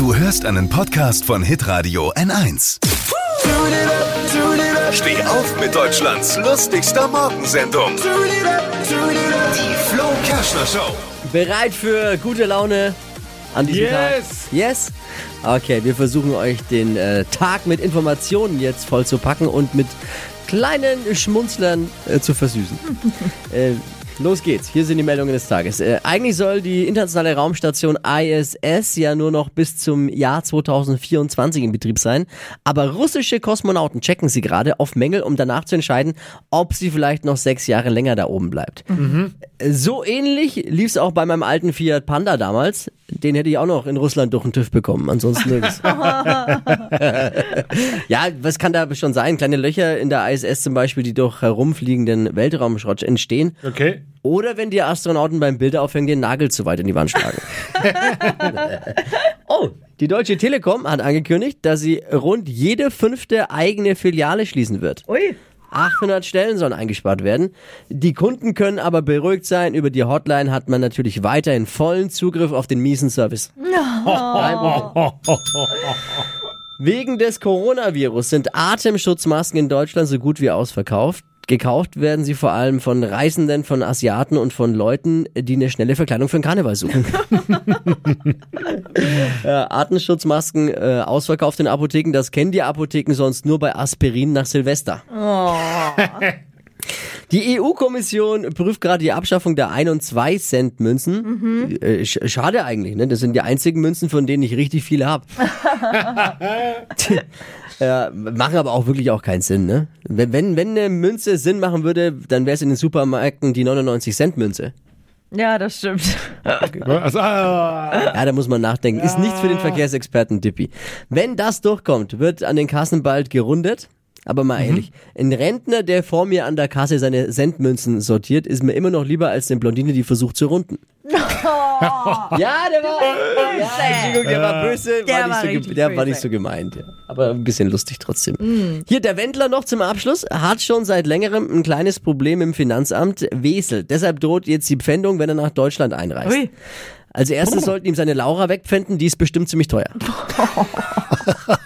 Du hörst einen Podcast von Hitradio N1. Steh auf mit Deutschlands lustigster Morgensendung. Die Flo Kerschner Show. Bereit für gute Laune an diesem Yes. Tag? Yes! Okay, wir versuchen euch den äh, Tag mit Informationen jetzt voll zu packen und mit kleinen Schmunzlern äh, zu versüßen. äh, los geht's. Hier sind die Meldungen des Tages. Äh, eigentlich soll die internationale Raumstation ISS ja nur noch bis zum Jahr 2024 in Betrieb sein. Aber russische Kosmonauten checken sie gerade auf Mängel, um danach zu entscheiden, ob sie vielleicht noch sechs Jahre länger da oben bleibt. So ähnlich lief es auch bei meinem alten Fiat Panda damals. Den hätte ich auch noch in Russland durch den TÜV bekommen, ansonsten nirgends. ja, was kann da schon sein? Kleine Löcher in der ISS zum Beispiel, die durch herumfliegenden Weltraumschrott entstehen. Okay. Oder wenn die Astronauten beim Bilderaufhängen den Nagel zu weit in die Wand schlagen. oh, die Deutsche Telekom hat angekündigt, dass sie rund jede fünfte eigene Filiale schließen wird. Ui. 800 Stellen sollen eingespart werden. Die Kunden können aber beruhigt sein. Über die Hotline hat man natürlich weiterhin vollen Zugriff auf den miesen Service. Wegen des Coronavirus sind Atemschutzmasken in Deutschland so gut wie ausverkauft. Gekauft werden sie vor allem von Reisenden, von Asiaten und von Leuten, die eine schnelle Verkleidung für den Karneval suchen. äh, Atemschutzmasken äh, ausverkauft in Apotheken, das kennen die Apotheken sonst nur bei Aspirin nach Silvester. Die EU-Kommission prüft gerade die Abschaffung der 1- und 2-Cent-Münzen. Äh, sch- schade eigentlich, ne? Das sind die einzigen Münzen, von denen ich richtig viele habe. ja, machen aber auch wirklich auch keinen Sinn, ne? Wenn, wenn, wenn eine Münze Sinn machen würde, dann wäre es in den Supermärkten die 99-Cent-Münze. Ja, das stimmt. Also, ah, Ja, da muss man nachdenken. Ist nichts für den Verkehrsexperten Dippi. Wenn das durchkommt, wird an den Kassen bald gerundet. Aber mal ehrlich, ein Rentner, der vor mir an der Kasse seine Centmünzen sortiert, ist mir immer noch lieber als eine Blondine, die versucht zu runden. ja, der war, ja, Entschuldigung, der war böse, Der war nicht war so, ge- der war böse. nicht so gemeint. Ja. Aber ein bisschen lustig trotzdem. Hier der Wendler noch zum Abschluss, hat schon seit längerem ein kleines Problem im Finanzamt, Wesel. Deshalb droht jetzt die Pfändung, wenn er nach Deutschland einreist. Ui. Als erstes sollten ihm seine Laura wegpfänden, die ist bestimmt ziemlich teuer.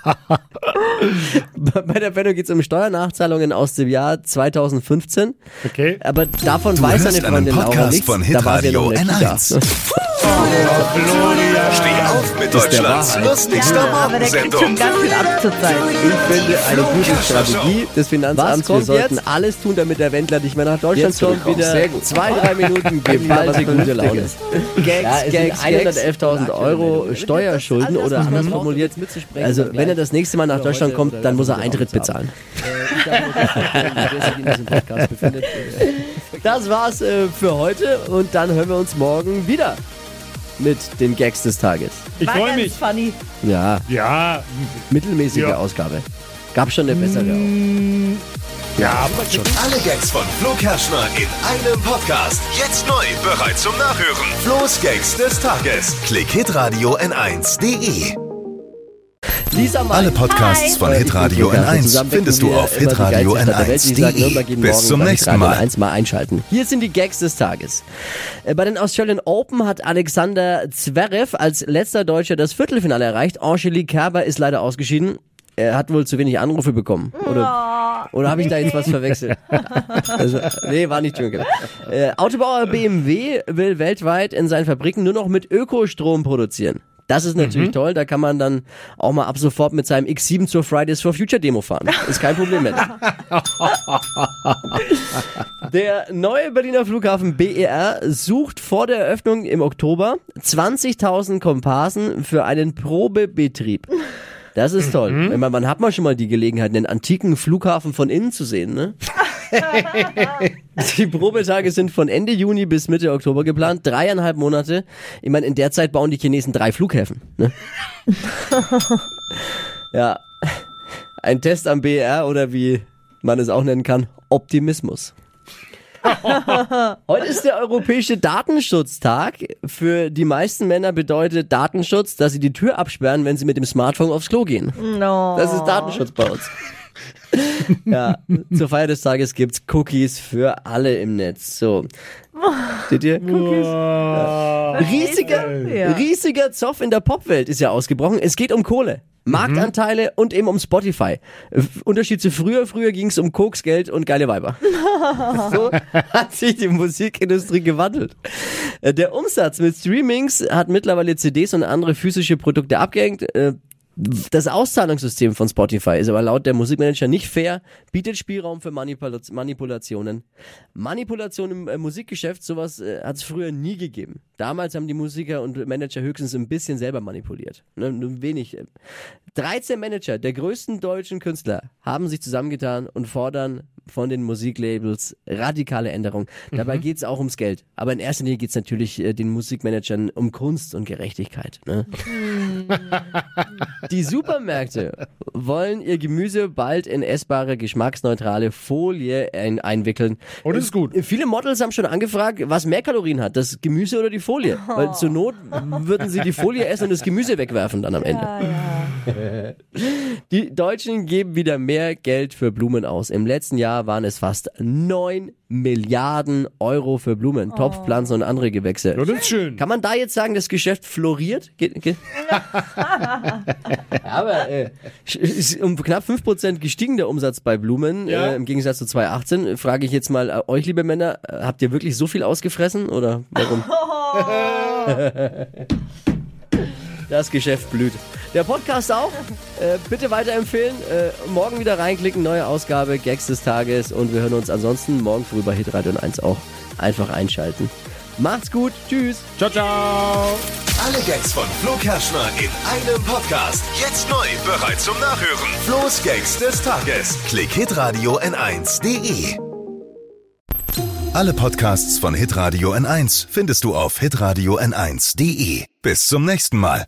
Bei der Pfändung geht es um Steuernachzahlungen aus dem Jahr 2015. okay. Aber davon Du weiß seine einen Freundin Laura Podcast nichts. von da war sie ja noch in der Kita. N1. Steh auf mit Ist der Deutschlands lustigster Aber der kriegt schon Morgensendung. ganz viel ab zur Zeit. Ich finde eine gute Strategie des Finanzamts. Wir sollten jetzt? alles tun, damit der Wendler nicht mehr nach Deutschland Jetzt kommt wieder Sehr gut. Zwei, drei Minuten geballte gute Laune. Gags, Ja, es Gags, sind 111.000 Euro Steuerschulden oder anders formuliert. Also wenn er das nächste Mal nach Deutschland kommt, dann muss er Eintritt bezahlen. Das war's äh, für heute und dann hören wir uns morgen wieder mit den Gags des Tages. Ich freue mich. funny. Ja, Ja, mittelmäßige Ja. Ausgabe. Gab schon eine bessere auch. ja, aber schon. Alle Gags von Flo Kerschner in einem Podcast. Jetzt neu, bereit zum Nachhören. Flo's Gags des Tages. Klick Hitradio N1.de. Lisa. Alle Podcasts von Äh, ich Hitradio bin Flo Kerschner. N1 Zusammen findest du auf hitradio geilste Stadt der Welt. Ich sag Nürnberg N1.de. jeden Bis zum nächsten Mal. N1 mal einschalten. Hier sind die Gags des Tages. Äh, Bei den Australian Open hat Alexander Zverev als letzter Deutscher das Viertelfinale erreicht. Angelique Kerber ist leider ausgeschieden. Er hat wohl zu wenig Anrufe bekommen. Oder, oder habe ich da jetzt was verwechselt? also, nee, war nicht schön. Genau. Äh, Autobauer BMW will weltweit in seinen Fabriken nur noch mit Ökostrom produzieren. Das ist natürlich toll, da kann man dann auch mal ab sofort mit seinem X7 zur Fridays for Future Demo fahren. Ist kein Problem mehr. Der neue Berliner Flughafen BER sucht vor der Eröffnung im Oktober 20.000 Komparsen für einen Probebetrieb. Das ist toll. Wenn man, man hat mal schon mal die Gelegenheit, einen antiken Flughafen von innen zu sehen, ne? Die Probetage sind von Ende Juni bis Mitte Oktober geplant, dreieinhalb Monate. Ich meine, in der Zeit bauen die Chinesen drei Flughäfen. Ne? ja, ein Test am BER oder wie man es auch nennen kann, Optimismus. Heute ist der Europäische Datenschutztag. Für die meisten Männer bedeutet Datenschutz, dass sie die Tür absperren, wenn sie mit dem Smartphone aufs Klo gehen. No. Das ist Datenschutz bei uns. Ja, zur Feier des Tages gibt's Cookies für alle im Netz. So. Seht ihr? Cookies. Riesiger, Ja. riesiger Zoff in der Popwelt ist ja ausgebrochen. Es geht um Kohle. Marktanteile und eben um Spotify. Unterschied zu früher. Früher ging es um Koksgeld und geile Weiber. so hat sich die Musikindustrie gewandelt. Äh, Der Umsatz mit Streamings hat mittlerweile CDs und andere physische Produkte abgehängt. Das Auszahlungssystem von Spotify ist aber laut der Musikmanager nicht fair, bietet Spielraum für Manipula Manipulationen. Manipulation im äh, Musikgeschäft, sowas äh, hat es früher nie gegeben. Damals haben die Musiker und Manager höchstens ein bisschen selber manipuliert. Ne, nur wenig. 13 Manager der größten deutschen Künstler haben sich zusammengetan und fordern von den Musiklabels radikale Änderungen. Dabei geht's auch ums Geld. Aber in erster Linie geht's natürlich äh, den Musikmanagern um Kunst und Gerechtigkeit. Ne? Die Supermärkte wollen ihr Gemüse bald in essbare, geschmacksneutrale Folie ein einwickeln. Oh, das ist gut. Viele Models haben schon angefragt, was mehr Kalorien hat, das Gemüse oder die Folie. Weil zur Not würden sie die Folie essen und das Gemüse wegwerfen dann am Ende. Ja, ja. Die Deutschen geben wieder mehr Geld für Blumen aus. Im letzten Jahr waren es fast 9 Milliarden Euro für Blumen, Topfpflanzen und andere Gewächse. Ja, das ist schön. Kann man da jetzt sagen, das Geschäft floriert? Ge ge Aber äh, ist um knapp 5% gestiegen der Umsatz bei Blumen Ja. äh, im Gegensatz zu 2018. Frage ich jetzt mal äh, euch, liebe Männer, äh, habt ihr wirklich so viel ausgefressen oder warum? Das Geschäft blüht. Der Podcast auch. Äh, bitte weiterempfehlen. Äh, morgen wieder reinklicken, neue Ausgabe, Gags des Tages und wir hören uns ansonsten morgen früh bei Hitradio 1 auch. Einfach einschalten. Macht's gut. Tschüss. Ciao, ciao. Alle Gags von Flo Kerschner in einem Podcast. Jetzt neu, bereit zum Nachhören. Flo's Gags des Tages. Klick Hitradio N1.de. Alle Podcasts von Hitradio N1 findest du auf hitradio N1.de. Bis zum nächsten Mal.